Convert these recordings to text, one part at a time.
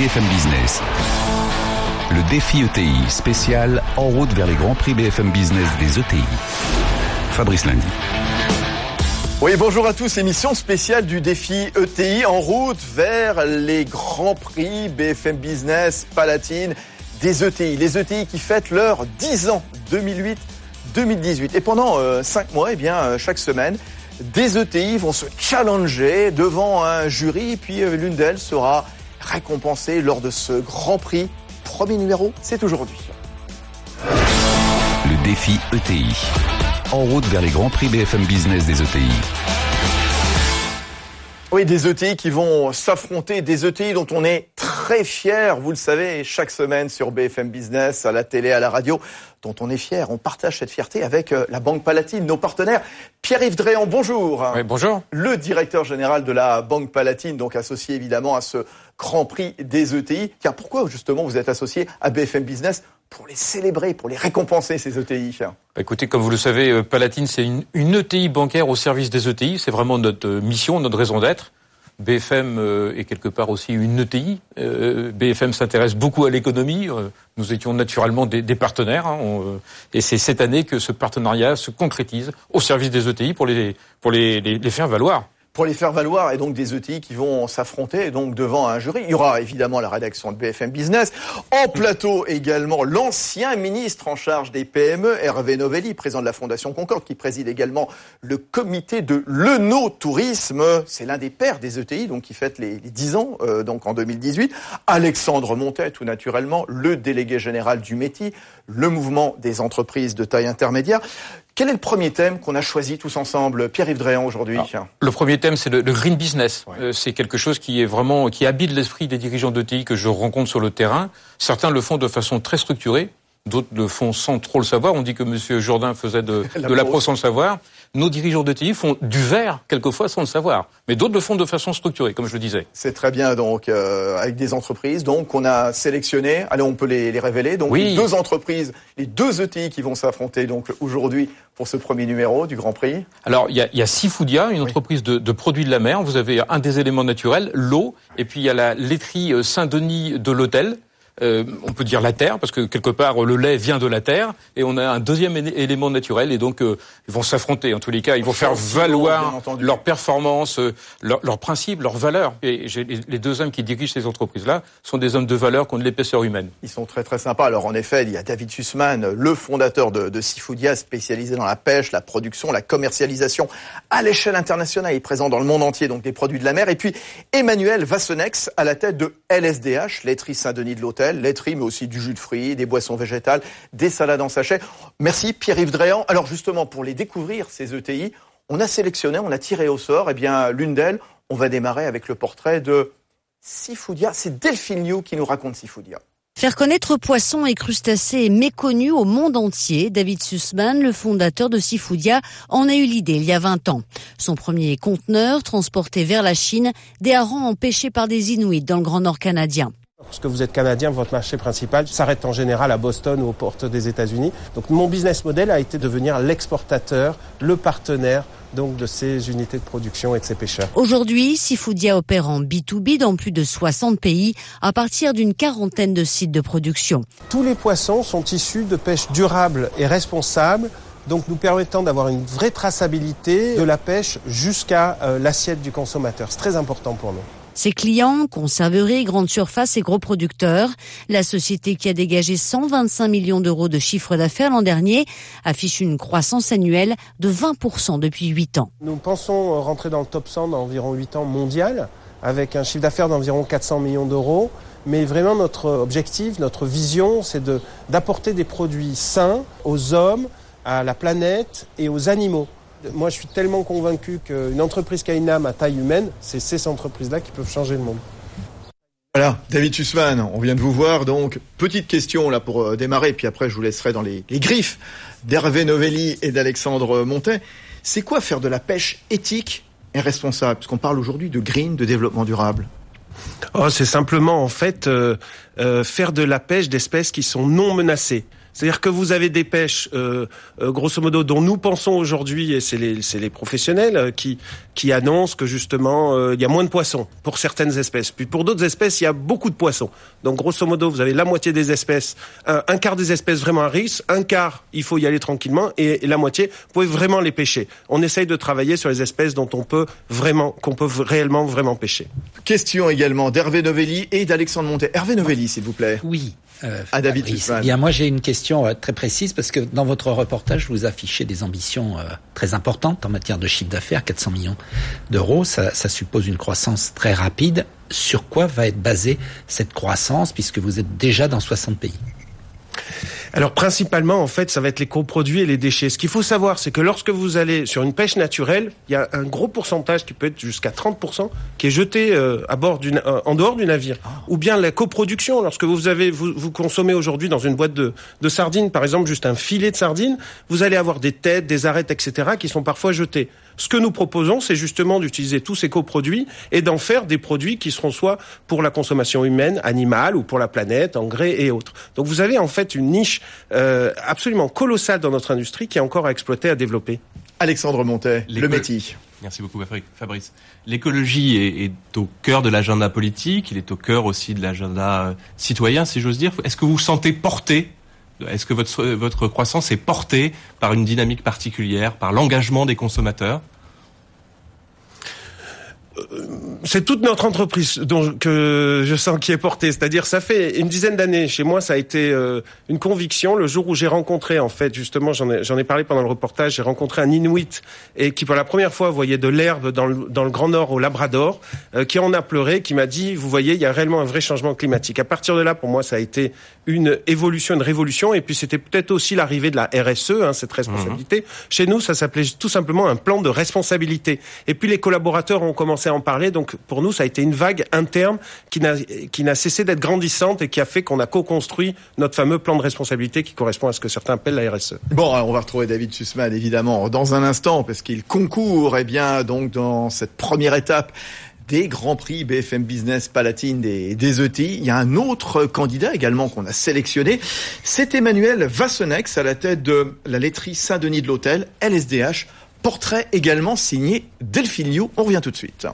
BFM Business. Le défi ETI spécial en route vers les grands prix BFM Business des ETI. Fabrice Lundi. Oui, bonjour à tous. Émission spéciale du défi ETI en route vers les grands prix BFM Business Palatine des ETI. Les ETI qui fêtent leurs 10 ans 2008-2018. Et pendant 5 euh, mois, eh bien, euh, chaque semaine, des ETI vont se challenger devant un jury. Puis euh, l'une d'elles sera récompensée lors de ce grand prix. Premier numéro, c'est aujourd'hui. Le défi ETI. En route vers les grands prix BFM Business des ETI. Oui, des ETI qui vont s'affronter, des ETI dont on est très fier, vous le savez, chaque semaine sur BFM Business, à la télé, à la radio, dont on est fier. On partage cette fierté avec euh, la Banque Palatine, nos partenaires. Pierre-Yves Dréan, bonjour. Oui, bonjour. Le directeur général de la Banque Palatine, donc associé évidemment à ce Grand Prix des ETI. Car pourquoi justement vous êtes associé à BFM Business pour les célébrer, pour les récompenser, ces ETI bah, Écoutez, comme vous le savez, euh, Palatine, c'est une, une, ETI bancaire au service des ETI. C'est vraiment notre euh, mission, notre raison d'être. BFM euh, est quelque part aussi une ETI. BFM s'intéresse beaucoup à l'économie. nous étions naturellement des, des partenaires. Hein, et c'est cette année que ce partenariat se concrétise au service des ETI pour les, pour les, les, les faire valoir pour les faire valoir et donc des ETI qui vont s'affronter donc devant un jury. Il y aura évidemment la rédaction de BFM Business. En plateau également l'ancien ministre en charge des PME, Hervé Novelli, président de la Fondation Concorde, qui préside également le comité de l'Eno-Tourisme. C'est l'un des pères des ETI, donc qui fête les, 10 ans euh, donc en 2018. Alexandre Montet, tout naturellement, le délégué général du METI, le mouvement des entreprises de taille intermédiaire. Quel est le premier thème qu'on a choisi tous ensemble, Pierre-Yves Dréan, aujourd'hui Le premier thème, c'est le, green business. Euh, c'est quelque chose qui est vraiment qui habite l'esprit des dirigeants d'ETI que je rencontre sur le terrain. Certains le font de façon très structurée, d'autres le font sans trop le savoir. On dit que M. Jourdain faisait de, de la pro sans le savoir nos dirigeants de TI font du verre quelquefois sans le savoir, mais d'autres le font de façon structurée, comme je le disais. C'est très bien, donc euh, avec des entreprises, donc qu'on a sélectionné. Allez, on peut les, les révéler. Donc les deux entreprises, les deux ETI qui vont s'affronter donc aujourd'hui pour ce premier numéro du Grand Prix. Alors il y a, y a Seafoodia, une entreprise de, de, produits de la mer. Vous avez un des éléments naturels, l'eau, et puis il y a la laiterie euh, Saint-Denis de l'hôtel euh, on peut dire la terre, parce que quelque part le lait vient de la terre, et on a un deuxième élément naturel, et donc euh, ils vont s'affronter. En tous les cas, ils vont faire valoir leurs performances, euh, leurs leur principes, leurs valeurs. Et les deux hommes qui dirigent ces entreprises-là sont des hommes de valeur qui ont de l'épaisseur humaine. Ils sont très très sympas. Alors en effet, il y a David Sussman, le fondateur de, de Seafoodia, spécialisé dans la pêche, la production, la commercialisation à l'échelle internationale. Il est présent dans le monde entier, donc des produits de la mer. Et puis Emmanuel Vassonex à la tête de LSDH, laiterie Saint-Denis de l'Hôtel laiterie, mais aussi du jus de fruits, des boissons végétales, des salades en sachet. Merci Pierre-Yves Dréan. Alors justement, pour les découvrir, ces ETI, on a sélectionné, on a tiré au sort, eh bien, l'une d'elles, on va démarrer avec le portrait de Sifoudia. C'est Delphine Liu qui nous raconte Sifoudia. Faire connaître poissons et crustacés est méconnu au monde entier. David Sussman, le fondateur de Sifoudia, en a eu l'idée il y a 20 ans. Son premier conteneur transportait vers la Chine des harengs empêchés par des Inuits dans le Grand Nord canadien. Parce que vous êtes canadien, votre marché principal s'arrête en général à Boston ou aux portes des États-Unis. Donc mon business model a été de devenir l'exportateur, le partenaire donc de ces unités de production et de ces pêcheurs. Aujourd'hui, Seafoodia opère en B2B dans plus de 60 pays à partir d'une quarantaine de sites de production. Tous les poissons sont issus de pêche durable et responsable donc nous permettant d'avoir une vraie traçabilité de la pêche jusqu'à euh, l'assiette du consommateur. C'est très important pour nous. Ses clients, conserveries, grandes surfaces et gros producteurs, la société qui a dégagé 125 millions d'euros de chiffre d'affaires l'an dernier affiche une croissance annuelle de 20% depuis 8 ans. Nous pensons rentrer dans le top 100 dans environ 8 ans mondial avec un chiffre d'affaires d'environ 400 millions d'euros. Mais vraiment notre objectif, notre vision, c'est d'apporter des produits sains aux hommes, à la planète et aux animaux. Moi, je suis tellement convaincu qu'une entreprise qui a une âme à taille humaine, c'est ces entreprises-là qui peuvent changer le monde. Voilà, David Sussman, on vient de vous voir. Donc, petite question là pour euh, démarrer, puis après je vous laisserai dans les, griffes d'Hervé Novelli et d'Alexandre Montet. C'est quoi faire de la pêche éthique et responsable? Parce qu'on parle aujourd'hui de green, de développement durable. Oh, c'est simplement en fait euh, euh, faire de la pêche d'espèces qui sont non menacées. C'est-à-dire que vous avez des pêches, euh, euh, grosso modo, dont nous pensons aujourd'hui, et c'est les, les professionnels euh, qui, qui annoncent que justement, il y a moins de poissons pour certaines espèces. Puis pour d'autres espèces, il y a beaucoup de poissons. Donc grosso modo, vous avez la moitié des espèces, un, quart des espèces vraiment à risque, un quart, il faut y aller tranquillement, et, la moitié, vous pouvez vraiment les pêcher. On essaye de travailler sur les espèces dont on peut vraiment, qu'on peut réellement vraiment pêcher. Question également d'Hervé Novelli et d'Alexandre Montet. Hervé Novelli, s'il vous plaît. Oui. Euh, à David Bien, moi j'ai une question euh, très précise parce que dans votre reportage, vous affichez des ambitions euh, très importantes en matière de chiffre d'affaires, 400 millions d'euros. Ça, ça suppose une croissance très rapide. Sur quoi va être basée cette croissance puisque vous êtes déjà dans 60 pays? Alors principalement, en fait, ça va être les coproduits et les déchets. Ce qu'il faut savoir, c'est que lorsque vous allez sur une pêche naturelle, il y a un gros pourcentage qui peut être jusqu'à 30% qui est jeté euh, à bord d'une, euh, en dehors du navire. Ah. Ou bien la coproduction, lorsque vous avez, vous, vous consommez aujourd'hui dans une boîte de, de sardines, par exemple, juste un filet de sardines, vous allez avoir des têtes, des arêtes, etc., qui sont parfois jetés. Ce que nous proposons, c'est justement d'utiliser tous ces coproduits et d'en faire des produits qui seront soit pour la consommation humaine, animale, ou pour la planète, engrais et autres. Donc vous avez en fait une niche euh, absolument colossale dans notre industrie qui est encore à exploiter, à développer. Alexandre Montet, le métier. Merci beaucoup Fabrice. L'écologie est, au cœur de l'agenda politique, il est au cœur aussi de l'agenda euh, citoyen, si j'ose dire. Est-ce que vous vous sentez porté? Est-ce que votre, votre croissance est portée par une dynamique particulière, par l'engagement des consommateurs? C'est toute notre entreprise dont que je sens qui est portée. C'est-à-dire, ça fait une dizaine d'années chez moi, ça a été euh, une conviction. Le jour où j'ai rencontré, en fait, justement, j'en ai, j'en ai parlé pendant le reportage, j'ai rencontré un Inuit et qui pour la première fois voyait de l'herbe dans le, dans le Grand Nord au Labrador, euh, qui en a pleuré, qui m'a dit, vous voyez, il y a réellement un vrai changement climatique. À partir de là, pour moi, ça a été une évolution, une révolution, et puis c'était peut-être aussi l'arrivée de la RSE, hein, cette responsabilité. Mhm. Chez nous, ça s'appelait tout simplement un plan de responsabilité. Et puis les collaborateurs ont commencé en parler, donc pour nous, ça a été une vague interne qui n'a cessé d'être grandissante et qui a fait qu'on a co-construit notre fameux plan de responsabilité qui correspond à ce que certains appellent la RSE. Bon, on va retrouver David Sussman évidemment dans un instant parce qu'il concourt eh bien donc dans cette première étape des Grands Prix BFM Business Palatine des, des ETI. Il y a un autre candidat également qu'on a sélectionné. C'est Emmanuel Vassonex à la tête de la laiterie Saint-Denis de l'Hôtel, LSDH. Portrait également signé Delphine Liu. On revient tout de suite.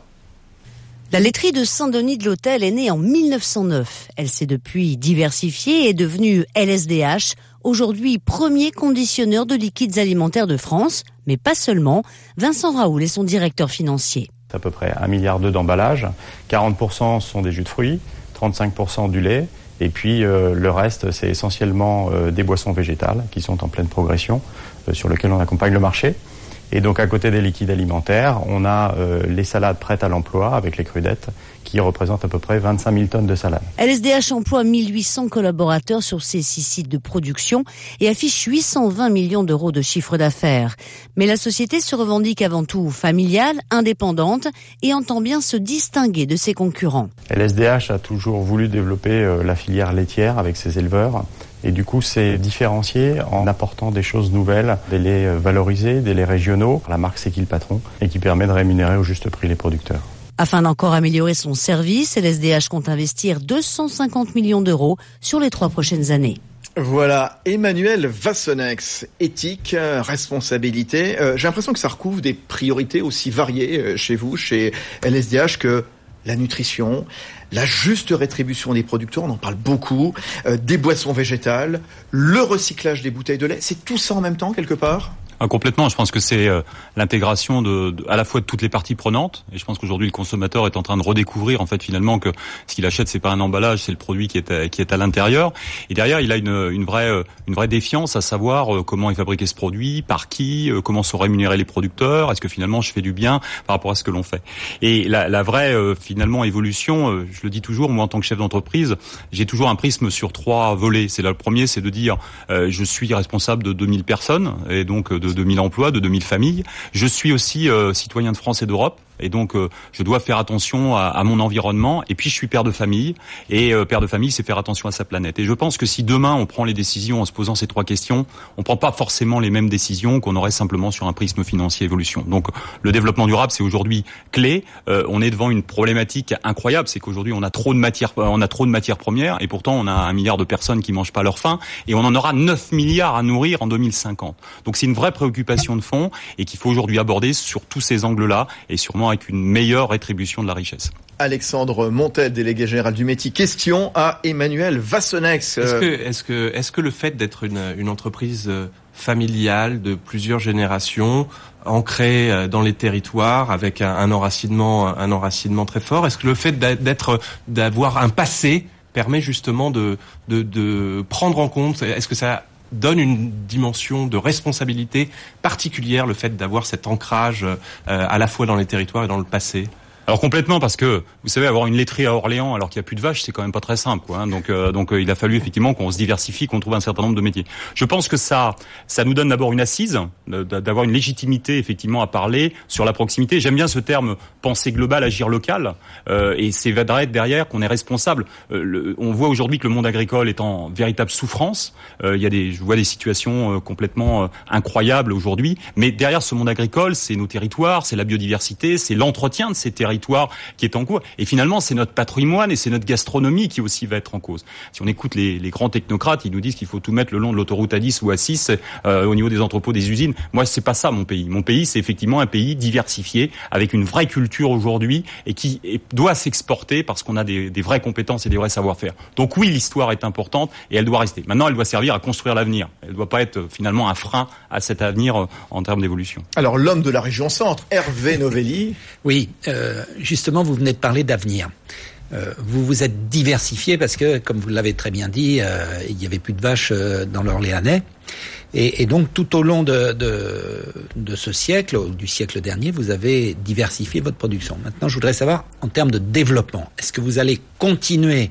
La laiterie de Saint-Denis de l'Hôtel est née en 1909. Elle s'est depuis diversifiée et est devenue LSDH, aujourd'hui premier conditionneur de liquides alimentaires de France, mais pas seulement. Vincent Raoul est son directeur financier. C'est à peu près un milliard d'emballage. 40% sont des jus de fruits, 35% du lait. Et puis euh, le reste, c'est essentiellement euh, des boissons végétales qui sont en pleine progression, euh, sur lesquelles on accompagne le marché. Et donc à côté des liquides alimentaires, on a euh, les salades prêtes à l'emploi avec les crudettes qui représentent à peu près 25 000 tonnes de salades. LSDH emploie 1800 collaborateurs sur ses six sites de production et affiche 820 millions d'euros de chiffre d'affaires. Mais la société se revendique avant tout familiale, indépendante et entend bien se distinguer de ses concurrents. LSDH a toujours voulu développer euh, la filière laitière avec ses éleveurs et du coup, c'est différencié en apportant des choses nouvelles, des laits euh, valorisés, des laits régionaux. La marque C'est qui le patron et qui permet de rémunérer au juste prix les producteurs. Afin d'encore améliorer son service, LSDH compte investir 250 millions d'euros sur les trois prochaines années. Voilà, Emmanuel Vassonex, éthique, euh, responsabilité. Euh, j'ai l'impression que ça recouvre des priorités aussi variées chez vous, chez LSDH, que la nutrition, la juste rétribution des producteurs, on en parle beaucoup, euh, des boissons végétales, le recyclage des bouteilles de lait, c'est tout ça en même temps quelque part? Ah, complètement. Je pense que c'est euh, l'intégration de, à la fois de toutes les parties prenantes. Et je pense qu'aujourd'hui, le consommateur est en train de redécouvrir en fait finalement que ce qu'il achète, c'est pas un emballage, c'est le produit qui est à, qui est à l'intérieur. Et derrière, il a une, une vraie euh, une vraie défiance à savoir euh, comment est fabriqué ce produit, par qui, comment sont rémunérés les producteurs. Est-ce que finalement je fais du bien par rapport à ce que l'on fait Et la, la vraie finalement évolution, je le dis toujours, moi en tant que chef d'entreprise, j'ai toujours un prisme sur trois volets. C'est là le premier, c'est de dire je suis responsable de 2000 personnes et donc de de 2000 emplois, de 2000 familles. Je suis aussi euh, citoyen de France et d'Europe. Et donc je dois faire attention à, mon environnement. Et puis je suis père de famille, et père de famille, c'est faire attention à sa planète. Et je pense que si demain on prend les décisions en se posant ces trois questions, on prend pas forcément les mêmes décisions qu'on aurait simplement sur un prisme financier évolution. Donc le développement durable, c'est aujourd'hui clé. on est devant une problématique incroyable, c'est qu'aujourd'hui on a trop de matières, on a trop de matières premières, et pourtant on a un milliard de personnes qui mangent pas leur faim, et on en aura 9 milliards à nourrir en 2050. Donc c'est une vraie préoccupation de fond et qu'il faut aujourd'hui aborder sur tous ces angles-là et sûrement avec une meilleure rétribution de la richesse. Alexandre Montel, délégué général du métier. Question à Emmanuel Vassonex. Est-ce que, est-ce que, est-ce que le fait d'être une, une entreprise euh, familiale de plusieurs générations, ancrée euh, dans les territoires, avec un, un enracinement, un enracinement très fort, est-ce que le fait d'être, d'avoir un passé permet justement de, de, de prendre en compte Est-ce que ça donne une dimension de responsabilité particulière le fait d'avoir cet ancrage euh, à la fois dans les territoires et dans le passé alors complètement parce que vous savez avoir une laiterie à Orléans alors qu'il n'y a plus de vaches c'est quand même pas très simple quoi. Hein. Donc euh, donc euh, il a fallu effectivement qu'on se diversifie qu'on trouve un certain nombre de métiers. Je pense que ça ça nous donne d'abord une assise d'avoir une légitimité effectivement à parler sur la proximité. J'aime bien ce terme penser global agir local euh, et c'est derrière qu'on est responsable. On voit aujourd'hui que le monde agricole est en véritable souffrance. il y a des je vois des situations complètement incroyables aujourd'hui, mais derrière ce monde agricole, c'est nos territoires, c'est la biodiversité, c'est l'entretien de ces territoires qui est en cours. Et finalement, c'est notre patrimoine et c'est notre gastronomie qui aussi va être en cause. Si on écoute les, grands technocrates, ils nous disent qu'il faut tout mettre le long de l'autoroute à 10 ou à 6 euh, au niveau des entrepôts des usines. Moi, c'est pas ça mon pays. Mon pays, c'est effectivement un pays diversifié avec une vraie culture aujourd'hui et qui doit s'exporter parce qu'on a des, vraies compétences et des vrais savoir-faire. Donc oui, l'histoire est importante et elle doit rester. Maintenant, elle doit servir à construire l'avenir. Elle ne doit pas être finalement un frein à cet avenir euh, en termes d'évolution. Alors l'homme de la région centre, Hervé Novelli. Oui, euh, justement, vous venez de parler d'avenir. Euh, vous vous êtes diversifié parce que, comme vous l'avez très bien dit, euh, il n'y avait plus de vaches dans l'Orléanais. Et, donc, tout au long de, de, de, ce siècle, ou du siècle dernier, vous avez diversifié votre production. Maintenant, je voudrais savoir, en termes de développement, est-ce que vous allez continuer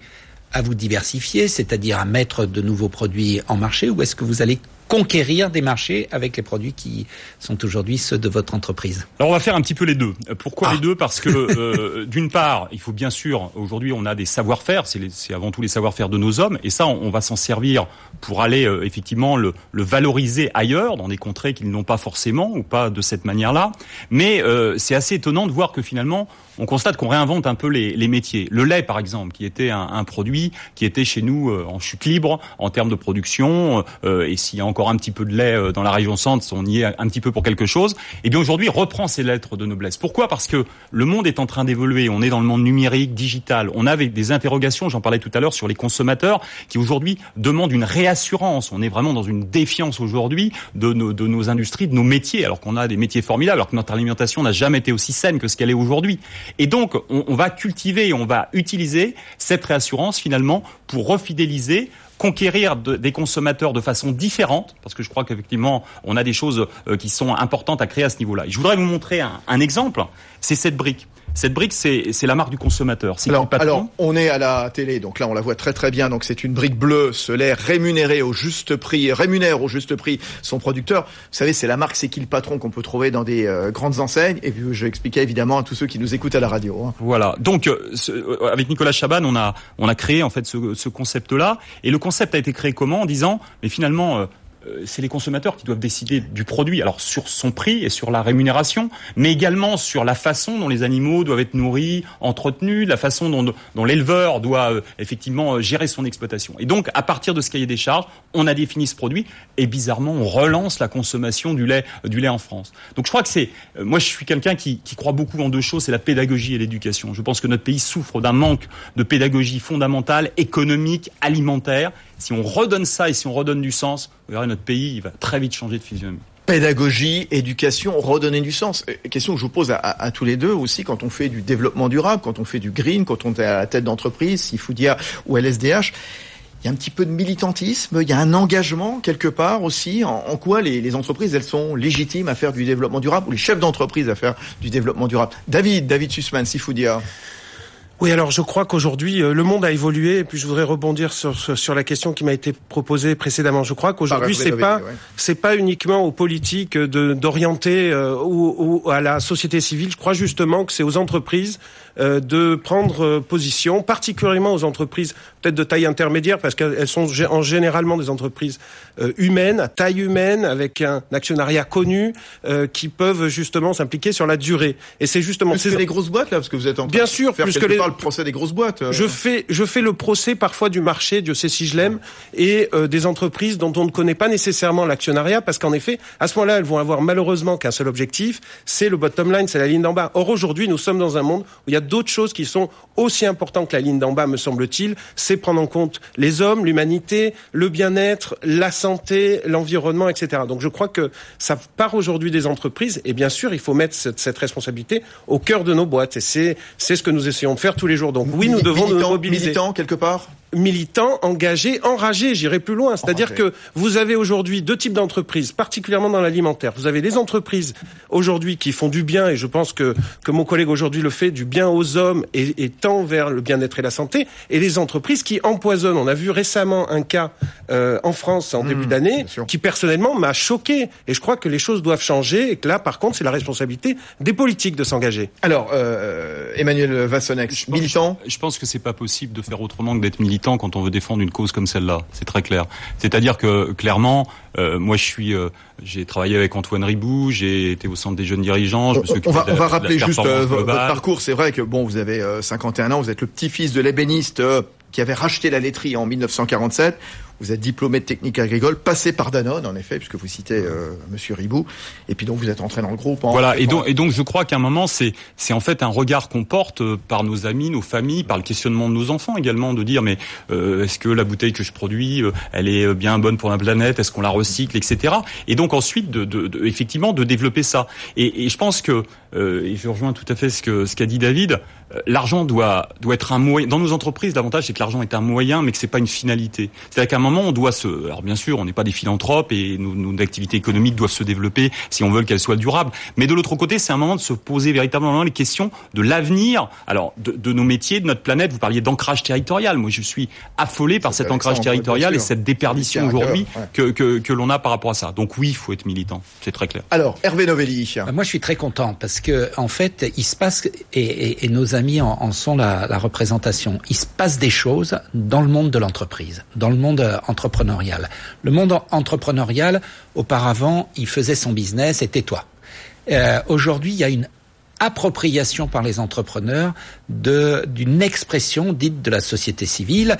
à vous diversifier, c'est-à-dire à mettre de nouveaux produits en marché, ou est-ce que vous allez conquérir des marchés avec les produits qui sont aujourd'hui ceux de votre entreprise Alors on va faire un petit peu les deux. Pourquoi les ah. deux? Parce que euh, d'une part, il faut bien sûr, aujourd'hui on a des savoir-faire, c'est avant tout les savoir-faire de nos hommes, et ça on, va s'en servir pour aller euh, effectivement le, le, valoriser ailleurs, dans des contrées qu'ils n'ont pas forcément, ou pas de cette manière-là. Mais euh, c'est assez étonnant de voir que finalement on constate qu'on réinvente un peu les, les, métiers. Le lait, par exemple, qui était un, un produit qui était chez nous en chute libre en termes de production, et s'il y a encore un petit peu de lait euh, dans la région centre, on y est un petit peu pour quelque chose, et eh bien aujourd'hui reprend ses lettres de noblesse. Pourquoi? Parce que le monde est en train d'évoluer, on est dans le monde numérique, digital, on a des interrogations, j'en parlais tout à l'heure, sur les consommateurs qui aujourd'hui demandent une réassurance. On est vraiment dans une défiance aujourd'hui de nos, de nos industries, de nos métiers, alors qu'on a des métiers formidables, alors que notre alimentation n'a jamais été aussi saine que ce qu'elle est aujourd'hui. Et donc, on, va cultiver, on va utiliser cette réassurance finalement pour refidéliser conquérir des consommateurs de façon différente, parce que je crois qu'effectivement, on a des choses euh, qui sont importantes à créer à ce niveau-là. Je voudrais vous montrer un exemple, c'est cette brique. Cette brique, c'est la marque du consommateur. Alors, alors, on est à la télé, donc là, on la voit très très bien. Donc, c'est une brique bleue. Ce lait rémunéré au juste prix, rémunère au juste prix son producteur. Vous savez, c'est la marque C'est qui le patron qu'on peut trouver dans des euh, grandes enseignes. Et puis, je expliquais évidemment à tous ceux qui nous écoutent à la radio. Hein. Voilà. Donc, euh, euh, avec Nicolas Chaban, on a on a créé en fait ce, ce concept-là. Et le concept a été créé comment? En disant, mais finalement c'est les consommateurs qui doivent décider du produit, alors sur son prix et sur la rémunération, mais également sur la façon dont les animaux doivent être nourris, entretenus, la façon dont, l'éleveur doit euh, effectivement euh, gérer son exploitation. Et donc, à partir de ce cahier des charges, on a défini ce produit et bizarrement, on relance la consommation du lait, du lait en France. Donc, je crois que c'est, moi, je suis quelqu'un qui, qui croit beaucoup en deux choses, c'est la pédagogie et l'éducation. Je pense que notre pays souffre d'un manque de pédagogie fondamentale, économique, alimentaire, si on redonne ça et si on redonne du sens, vous verrez, notre pays il va très vite changer de physionomie. Pédagogie, éducation, redonner du sens. Question que je vous pose à, tous les deux aussi quand on fait du développement durable, quand on fait du green, quand on est à la tête d'entreprise, Sifoudia ou LSDH. Il y a un petit peu de militantisme, il y a un engagement quelque part aussi. En, quoi les, les, entreprises, elles sont légitimes à faire du développement durable ou les chefs d'entreprise à faire du développement durable David, David Sussman, Sifoudia. Oui, alors je crois qu'aujourd'hui le monde a évolué et puis je voudrais rebondir sur sur la question qui m'a été proposée précédemment. Je crois qu'aujourd'hui c'est pas c'est pas uniquement aux politiques de d'orienter ou, ou, à la société civile. Je crois justement que c'est aux entreprises euh, de prendre euh, position, particulièrement aux entreprises peut-être de taille intermédiaire, parce qu'elles sont en généralement des entreprises euh, humaines, à taille humaine, avec un actionnariat connu, qui peuvent justement s'impliquer sur la durée. Et c'est justement plus que les grosses boîtes là, parce que vous êtes en bien sûr faire plus que les... le procès des grosses boîtes. Je fais je fais le procès parfois du marché, Dieu sait si je l'aime, et des entreprises dont on ne connaît pas nécessairement l'actionnariat, parce qu'en effet, à ce moment-là, elles vont avoir malheureusement qu'un seul objectif, c'est le bottom line, c'est la ligne d'en bas. Or aujourd'hui, nous sommes dans un monde où il y a d'autres choses qui sont aussi importantes que la ligne d'en bas, me semble-t-il, c'est prendre en compte les hommes, l'humanité, le bien-être, la santé, l'environnement, etc. Donc je crois que ça part aujourd'hui des entreprises et bien sûr, il faut mettre cette, cette responsabilité au cœur de nos boîtes et c'est c'est ce que nous essayons de faire tous les jours. Donc oui, nous devons nous mobiliser. Militant quelque part? Militants, engagés, enragés, j'irai plus loin. C'est-à-dire que vous avez aujourd'hui deux types d'entreprises, particulièrement dans l'alimentaire. Vous avez les entreprises aujourd'hui qui font du bien, et je pense que, que mon collègue aujourd'hui le fait, du bien aux hommes et, et tend vers le bien-être et la santé, et les entreprises qui empoisonnent. On a vu récemment un cas euh, en France en début mmh, d'année qui personnellement m'a choqué. Et je crois que les choses doivent changer et que là, par contre, c'est la responsabilité des politiques de s'engager. Alors, euh, Emmanuel Vassonex, militant. Je pense que c'est pas possible de faire autrement que d'être militant quand on veut défendre une cause comme celle-là. C'est très clair. C'est-à-dire que clairement, euh, moi je suis, euh, j'ai travaillé avec Antoine Ribou, j'ai été au centre des jeunes dirigeants. Je me on, va, on va rappeler juste euh, votre parcours. C'est vrai que bon, vous avez 51 ans, vous êtes le petit-fils de l'ébéniste qui avait racheté la laiterie en 1947. Vous êtes diplômé de technique agricole, passé par Danone, en effet, puisque vous citez euh, Monsieur Ribou. Et puis donc vous êtes entré dans le groupe. voilà. Et donc, et donc je crois qu'à un moment, c'est c'est en fait un regard qu'on porte euh, par nos amis, nos familles, par le questionnement de nos enfants également, de dire mais euh, est-ce que la bouteille que je produis, euh, elle est bien bonne pour la planète? Est-ce qu'on la recycle, etc. Et donc ensuite, de, de, de, effectivement, de développer ça. Et, et je pense que et je rejoins tout à fait ce que ce qu'a dit David. L'argent doit doit être un moyen. Dans nos entreprises, l'avantage c'est que l'argent est un moyen, mais que c'est pas une finalité. C'est-à-dire qu'à un moment, on doit se. Alors bien sûr, on n'est pas des philanthropes et nos, nos, activités économiques doivent se développer si on veut qu'elles soient durables. Mais de l'autre côté, c'est un moment de se poser véritablement les questions de l'avenir. Alors de, de, nos métiers, de notre planète. Vous parliez d'ancrage territorial. Moi, je suis affolé par cet ancrage territorial et cette déperdition aujourd'hui ouais. que, que, que l'on a par rapport à ça. Donc oui, il faut être militant. C'est très clair. Alors Hervé Novelli. Bah, moi, je suis très content parce que en fait, il se passe et, et, et nos amis en, en sont la, représentation. Il se passe des choses dans le monde de l'entreprise, dans le monde entrepreneurial entrepreneurial. Le monde entrepreneurial, auparavant, il faisait son business et tais-toi. Euh, Aujourd'hui, il y a une appropriation par les entrepreneurs d'une expression dite de la société civile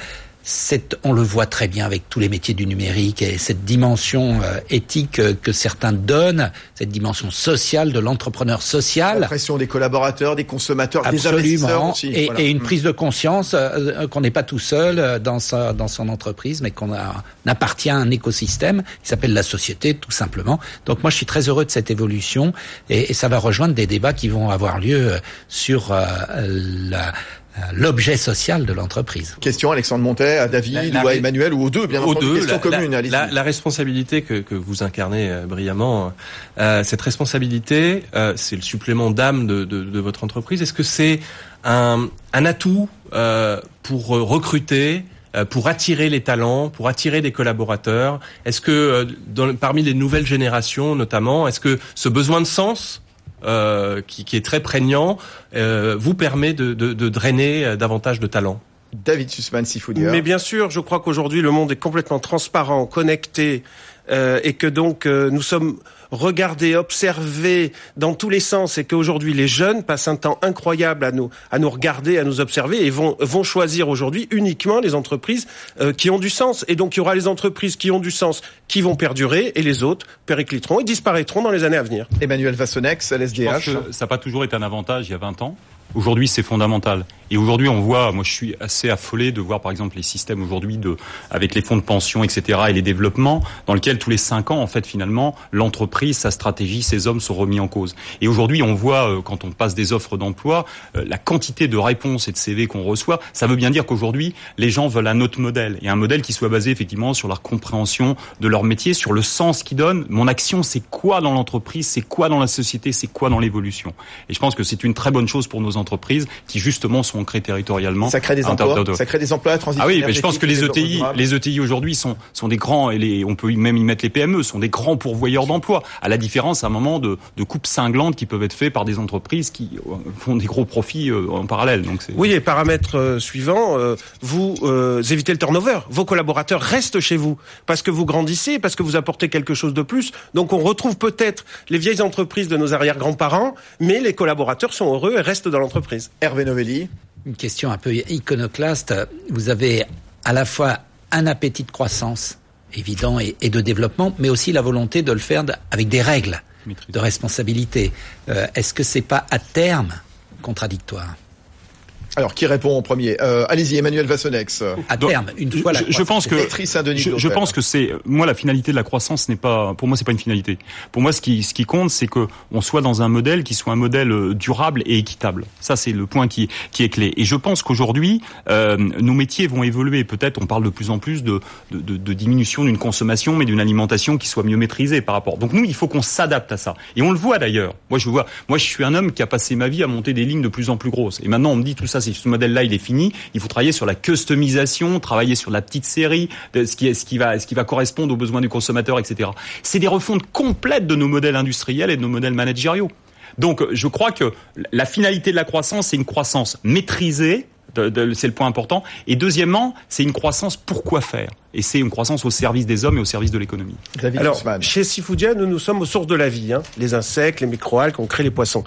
on le voit très bien avec tous les métiers du numérique et cette dimension euh, éthique euh, que certains donnent, cette dimension sociale de l'entrepreneur social. La pression des collaborateurs, des consommateurs, Absolument. des investisseurs aussi. Et, voilà. et une prise de conscience euh, qu'on n'est pas tout seul dans, sa, dans son entreprise, mais qu'on appartient à un écosystème qui s'appelle la société, tout simplement. Donc moi, je suis très heureux de cette évolution et, et ça va rejoindre des débats qui vont avoir lieu sur euh, la l'objet social de l'entreprise. Question Alexandre Montet, à David la, la, ou à Emmanuel ou aux deux, bien aux entendu. Deux, question la, commune. La, la, responsabilité que, que, vous incarnez euh, brillamment, euh, cette responsabilité, euh, c'est le supplément d'âme de, de, de, votre entreprise. Est-ce que c'est un, un, atout euh, pour recruter euh, pour attirer les talents, pour attirer des collaborateurs? Est-ce que euh, dans, parmi les nouvelles générations notamment, est-ce que ce besoin de sens euh, qui, qui, est très prégnant, euh, vous permet de, de, de drainer euh, davantage de talents David Sussman, Sifoudia. Mais bien sûr, je crois qu'aujourd'hui le monde est complètement transparent, connecté, euh, et que donc euh, nous sommes regardés, observés dans tous les sens, et qu'aujourd'hui les jeunes passent un temps incroyable à nous à nous regarder, à nous observer, et vont vont choisir aujourd'hui uniquement les entreprises euh, qui ont du sens. Et donc il y aura les entreprises qui ont du sens, qui vont perdurer, et les autres péricliteront et disparaîtront dans les années à venir. Emmanuel Vassonex, LSDH. ça n'a pas toujours été un avantage il y a 20 ans. Aujourd'hui, c'est fondamental. Et aujourd'hui, on voit, moi je suis assez affolé de voir par exemple les systèmes aujourd'hui de, avec les fonds de pension, etc. et les développements, dans lesquels tous les cinq ans, en fait, finalement, l'entreprise, sa stratégie, ses hommes sont remis en cause. Et aujourd'hui, on voit, euh, quand on passe des offres d'emploi, euh, la quantité de réponses et de CV qu'on reçoit, ça veut bien dire qu'aujourd'hui, les gens veulent un autre modèle. Et un modèle qui soit basé effectivement sur leur compréhension de leur métier, sur le sens qu'ils donnent. Mon action, c'est quoi dans l'entreprise, c'est quoi dans la société, c'est quoi dans l'évolution? Et je pense que c'est une très bonne chose pour nos entreprises qui justement sont ancrés territorialement. Ça crée des emplois. Ça crée des emplois. La transition ah oui, mais je pense que les ETI, les ETI aujourd'hui sont sont des grands et les, on peut même y mettre les PME, sont des grands pourvoyeurs d'emplois. À la différence, à un moment de, de coupes cinglantes qui peuvent être faites par des entreprises qui euh, font des gros profits euh, en parallèle. Donc oui, et paramètre euh, suivant, vous évitez le turnover. Vos collaborateurs restent chez vous parce que vous grandissez, parce que vous apportez quelque chose de plus. Donc on retrouve peut-être les vieilles entreprises de nos arrière-grands-parents, mais les collaborateurs sont heureux et restent dans l'entreprise. Hervé Novelli. Une question un peu iconoclaste. Vous avez à la fois un appétit de croissance évident et, de développement, mais aussi la volonté de le faire avec des règles de responsabilité. Euh, est-ce que c'est pas à terme contradictoire? Alors, qui répond en premier? Euh, Allez-y, Emmanuel Vassonex. À terme, une fois je, je pense que je, je, pense que c'est moi la finalité de la croissance n'est pas pour moi c'est pas une finalité. Pour moi, ce qui ce qui compte, c'est que on soit dans un modèle qui soit un modèle euh, durable et équitable. Ça, c'est le point qui qui est clé. Et je pense qu'aujourd'hui, euh, nos métiers vont évoluer. Peut-être, on parle de plus en plus de de, de, de diminution d'une consommation, mais d'une alimentation qui soit mieux maîtrisée par rapport. Donc nous, il faut qu'on s'adapte à ça. Et on le voit d'ailleurs. Moi, je vois. Moi, je suis un homme qui a passé ma vie à monter des lignes de plus en plus grosses. Et maintenant, on me dit tout ça ce modèle-là il est fini, il faut travailler sur la customisation, travailler sur la petite série, ce qui, ce qui va, ce qui va correspondre aux besoins du consommateur, etc. C'est des refontes complètes de nos modèles industriels et de nos modèles managériaux. Donc, je crois que la finalité de la croissance, c'est une croissance maîtrisée, c'est le point important. Et deuxièmement, c'est une croissance pour quoi faire et c'est une croissance au service des hommes et au service de l'économie. Alors, chez Sifoudia, nous, nous sommes aux sources de la vie, hein. les insectes, les microalgues, on crée les poissons.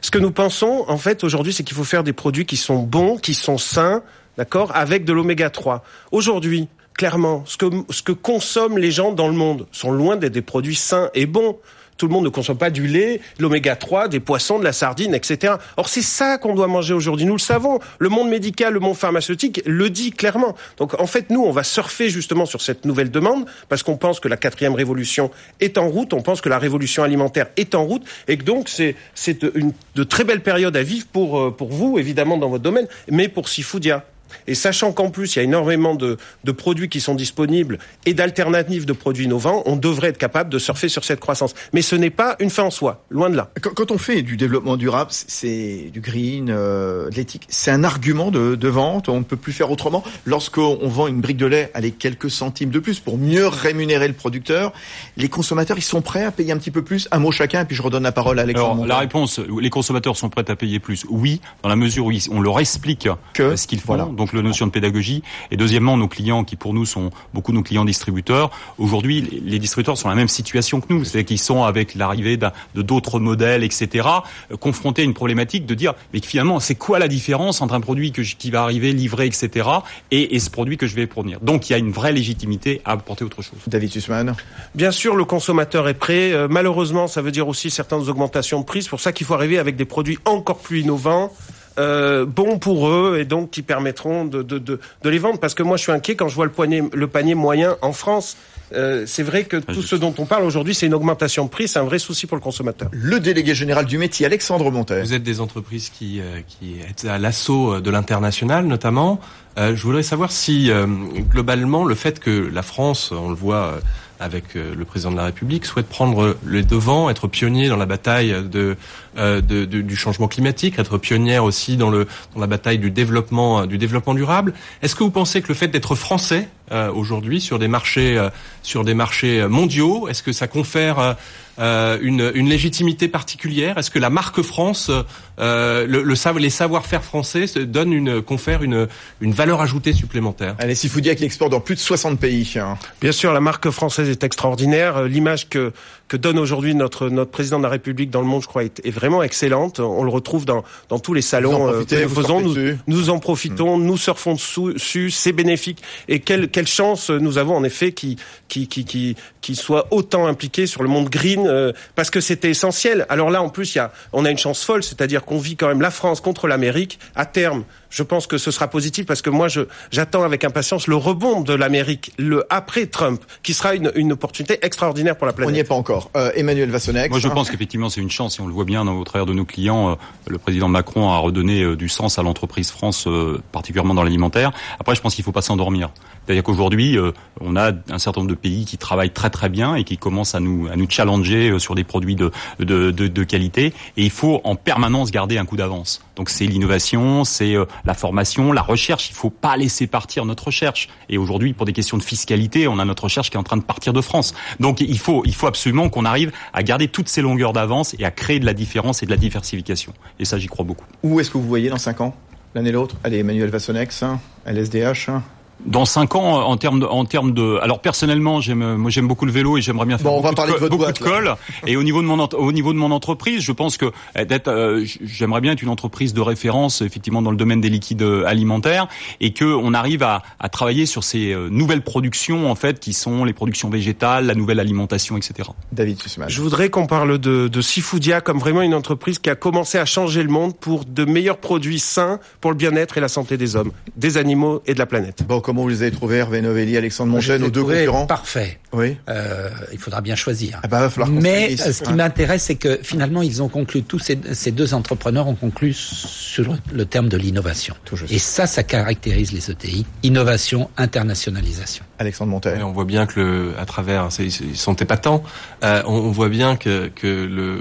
Ce que nous pensons, en fait, aujourd'hui, c'est qu'il faut faire des produits qui sont bons, qui sont sains, d'accord, avec de l'oméga 3. Aujourd'hui, clairement, ce que, ce que consomment les gens dans le monde sont loin d'être des produits sains et bons tout le monde ne consomme pas du lait, l'oméga 3, des poissons, de la sardine, etc. Or, c'est ça qu'on doit manger aujourd'hui. Nous le savons. Le monde médical, le monde pharmaceutique le dit clairement. Donc, en fait, nous, on va surfer justement sur cette nouvelle demande parce qu'on pense que la quatrième révolution est en route. On pense que la révolution alimentaire est en route et que donc c'est c'est une de très belles périodes à vivre pour euh, pour vous évidemment dans votre domaine, mais pour Sifoudia. Et sachant qu'en plus, il y a énormément de, produits qui sont disponibles et d'alternatives de produits innovants, on devrait être capable de surfer sur cette croissance. Mais ce n'est pas une fin en soi, loin de là. Quand, on fait du développement durable, c'est du green, euh, de l'éthique, c'est un argument de, vente, on ne peut plus faire autrement. Lorsqu'on vend une brique de lait à les quelques centimes de plus pour mieux rémunérer le producteur, les consommateurs, ils sont prêts à payer un petit peu plus Un mot chacun, et puis je redonne la parole à Alexandre. Alors, la réponse, les consommateurs sont prêts à payer plus, oui, dans la mesure où on leur explique que, ce qu'ils font. Voilà donc la notion de pédagogie. Et deuxièmement, nos clients, qui pour nous sont beaucoup nos clients distributeurs, aujourd'hui, les distributeurs sont dans la même situation que nous, c'est-à-dire qu'ils sont avec l'arrivée de d'autres modèles, etc., euh, confrontés à une problématique de dire, mais finalement, c'est quoi la différence entre un produit que qui va arriver, livré, etc., et, et ce produit que je vais fournir? Donc, il y a une vraie légitimité à apporter autre chose. David Sussman Bien sûr, le consommateur est prêt. Euh, malheureusement, ça veut dire aussi certaines augmentations de prix. C'est pour ça qu'il faut arriver avec des produits encore plus innovants euh, bons pour eux et donc qui permettront de, de, de, de, les vendre. Parce que moi, je suis inquiet quand je vois le, poignet, le panier moyen en France. Euh, c'est vrai que tout ce dont on parle aujourd'hui, c'est une augmentation de prix, c'est un vrai souci pour le consommateur. Le délégué général du métier, Alexandre Montet. Vous êtes des entreprises qui, euh, qui êtes à l'assaut de l'international notamment. Euh, je voudrais savoir si, euh, globalement, le fait que la France, on le voit avec le président de la République, souhaite prendre le devant, être pionnier dans la bataille euh, de, du changement climatique, être pionnière aussi dans, le, dans la bataille du développement, du développement durable. Est-ce que vous pensez que le fait d'être français euh, aujourd'hui sur des marchés, euh, sur des marchés mondiaux, est-ce que ça confère une, une, légitimité particulière? Est-ce que la marque France, le, le, les savoir-faire français donne une, confère une, une valeur ajoutée supplémentaire? Allez, si vous dites qu'il exporte dans plus de 60 pays. Hein. Bien sûr, la marque française est extraordinaire. L'image que que donne aujourd'hui notre notre président de la République dans le monde, je crois, est, est vraiment excellente. On le retrouve dans dans tous les salons euh, que nous faisons. Nous, nous, en profitons, mm. nous surfons dessus, c'est bénéfique. Et quelle quelle chance nous avons en effet qui qui qui qui, qui soit autant impliqué sur le monde green euh, parce que c'était essentiel. Alors là, en plus, il y a on a une chance folle, c'est-à-dire qu'on vit quand même la France contre l'Amérique à terme je pense que ce sera positif parce que moi, je, j'attends avec impatience le rebond de l'Amérique, le après Trump, qui sera une, une opportunité extraordinaire pour la planète. On n'y est pas encore. Euh, Emmanuel Vassonec. Moi, je pense qu'effectivement, c'est une chance, et on le voit bien au travers de nos clients. Euh, le président Macron a redonné euh, du sens à l'entreprise France, euh, particulièrement dans l'alimentaire. Après, je pense qu'il ne faut pas s'endormir. C'est-à-dire qu'aujourd'hui, on a un certain nombre de pays qui travaillent très très bien et qui commencent à nous à nous challenger sur des produits de de, de, de qualité. Et il faut en permanence garder un coup d'avance. Donc c'est l'innovation, c'est la formation, la recherche. Il faut pas laisser partir notre recherche. Et aujourd'hui, pour des questions de fiscalité, on a notre recherche qui est en train de partir de France. Donc il faut, il faut absolument qu'on arrive à garder toutes ces longueurs d'avance et à créer de la différence et de la diversification. Et ça, j'y crois beaucoup. Où est-ce que vous voyez dans 5 ans L'un et l'autre? Allez, Emmanuel Vassonex, hein, LSDH hein dans cinq ans en termes de, en termes de alors personnellement j'aime moi j'aime beaucoup le vélo et j'aimerais bien faire bon, beaucoup, on va parler de, de, votre beaucoup boîte, de colle. et au niveau de mon au niveau de mon entreprise je pense que eh, d'être euh, j'aimerais bien être une entreprise de référence effectivement dans le domaine des liquides euh, alimentaires et que on arrive à, à travailler sur ces euh, nouvelles productions en fait qui sont les productions végétales la nouvelle alimentation etc David Sussman. Je voudrais qu'on parle de, de Seafoodia comme vraiment une entreprise qui a commencé à changer le monde pour de meilleurs produits sains pour le bien-être et la santé des hommes des animaux et de la planète. Bon comment vous les avez trouvés Hervé Novelli, Alexandre Montet, nos deux concurrents Parfait. Oui. Euh, il faudra bien choisir. Ah bah, va falloir Mais ce qui m'intéresse, c'est que finalement, ils ont conclu, tous ces, ces, deux entrepreneurs ont conclu sur le terme de l'innovation. Et ça, ça caractérise les ETI. Innovation, internationalisation. Alexandre Montet. on voit bien que le, à travers, ils sont épatants, euh, on, on, voit bien que, que le,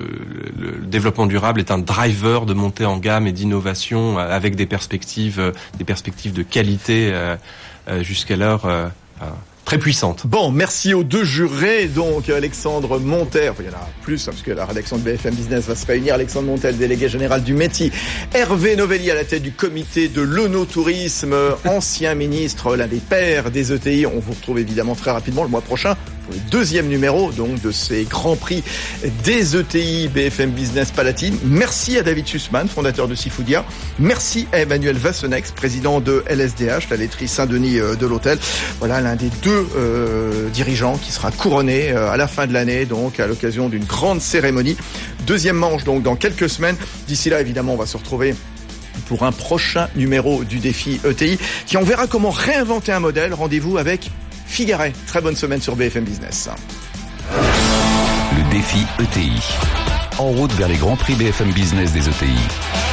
le, le, développement durable est un driver de montée en gamme et d'innovation euh, avec des perspectives, des perspectives de qualité euh, jusqu'alors euh, très puissante. Bon, merci aux deux jurés, donc Alexandre Monter, il y en a plus, hein, parce que la rédaction de BFM Business va se réunir, Alexandre Montel, délégué général du métier, Hervé Novelli à la tête du comité de l'onotourisme, ancien ministre, l'un des pères des ETI, on vous retrouve évidemment très rapidement le mois prochain deuxième numéro donc de ces grands prix des ETI BFM Business Palatine. Merci à David Sussman, fondateur de Sifoudia. Merci à Emmanuel Vassonex, président de LSDH, la laiterie Saint-Denis de l'hôtel. Voilà l'un des deux euh, dirigeants qui sera couronné euh, à la fin de l'année, donc à l'occasion d'une grande cérémonie. Deuxième manche donc dans quelques semaines. D'ici là, évidemment, on va se retrouver pour un prochain numéro du défi ETI qui on verra comment réinventer un modèle. Rendez-vous avec Figaret. Très bonne semaine sur BFM Business. Le défi ETI. En route vers les grands prix BFM Business des ETI.